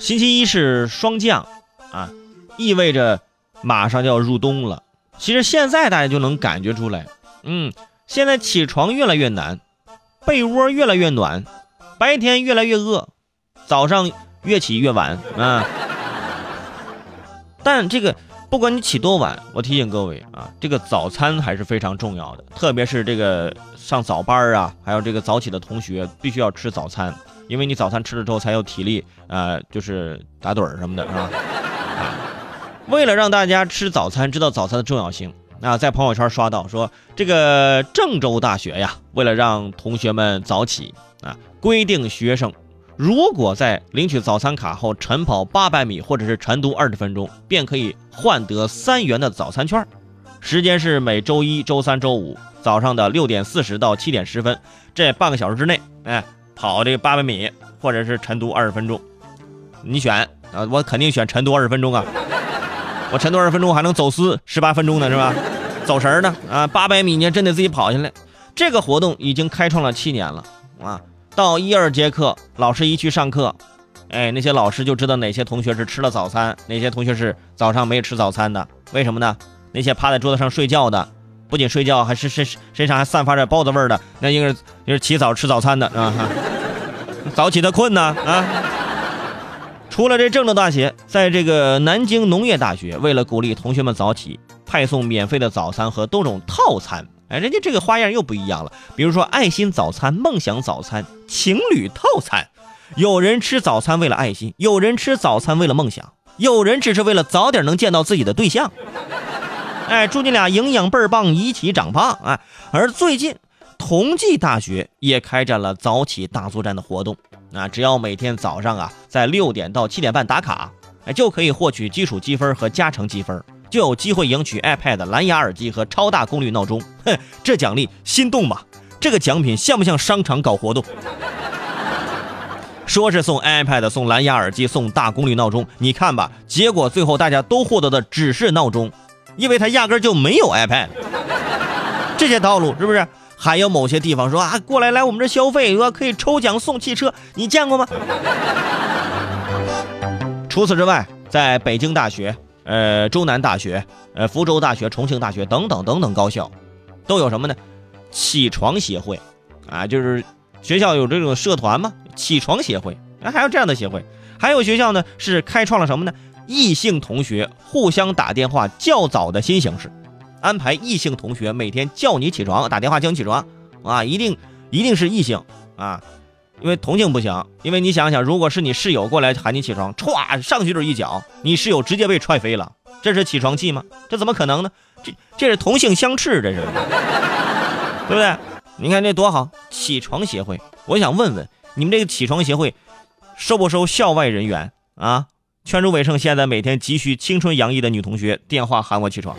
星期一是霜降，啊，意味着马上就要入冬了。其实现在大家就能感觉出来，嗯，现在起床越来越难，被窝越来越暖，白天越来越饿，早上越起越晚啊。但这个不管你起多晚，我提醒各位啊，这个早餐还是非常重要的，特别是这个上早班啊，还有这个早起的同学，必须要吃早餐。因为你早餐吃了之后才有体力，呃，就是打盹儿什么的，是吧？为了让大家吃早餐，知道早餐的重要性，啊，在朋友圈刷到说，这个郑州大学呀，为了让同学们早起啊，规定学生如果在领取早餐卡后晨跑八百米或者是晨读二十分钟，便可以换得三元的早餐券，时间是每周一周三周五早上的六点四十到七点十分，这半个小时之内，哎。跑这个八百米，或者是晨读二十分钟，你选啊？我肯定选晨读二十分钟啊！我晨读二十分钟还能走私十八分钟呢，是吧？走神呢啊！八百米你真得自己跑下来。这个活动已经开创了七年了啊！到一二节课，老师一去上课，哎，那些老师就知道哪些同学是吃了早餐，哪些同学是早上没吃早餐的。为什么呢？那些趴在桌子上睡觉的。不仅睡觉，还是身身上还散发着包子味儿的，那应该是起早吃早餐的啊！早起的困呢啊！除了这郑州大学，在这个南京农业大学，为了鼓励同学们早起，派送免费的早餐和多种套餐。哎，人家这个花样又不一样了，比如说爱心早餐、梦想早餐、情侣套餐。有人吃早餐为了爱心，有人吃早餐为了梦想，有人只是为了早点能见到自己的对象。哎，祝你俩营养倍儿棒，一起长胖啊！而最近，同济大学也开展了早起大作战的活动啊！只要每天早上啊，在六点到七点半打卡，哎，就可以获取基础积分和加成积分，就有机会赢取 iPad、蓝牙耳机和超大功率闹钟。哼，这奖励心动吧？这个奖品像不像商场搞活动？说是送 iPad、送蓝牙耳机、送大功率闹钟，你看吧，结果最后大家都获得的只是闹钟。因为它压根就没有 iPad，这些套路是不是？还有某些地方说啊，过来来我们这消费，说可以抽奖送汽车，你见过吗？除此之外，在北京大学、呃中南大学、呃福州大学、重庆大学等等等等高校，都有什么呢？起床协会，啊，就是学校有这种社团吗？起床协会，啊，还有这样的协会。还有学校呢，是开创了什么呢？异性同学互相打电话较早的新形式，安排异性同学每天叫你起床，打电话叫你起床，啊，一定一定是异性啊，因为同性不行，因为你想想，如果是你室友过来喊你起床，歘上去就是一脚，你室友直接被踹飞了，这是起床气吗？这怎么可能呢？这这是同性相斥，这是，对不对？你看这多好，起床协会，我想问问你们这个起床协会收不收校外人员啊？劝住伟胜现在每天急需青春洋溢的女同学电话喊我起床。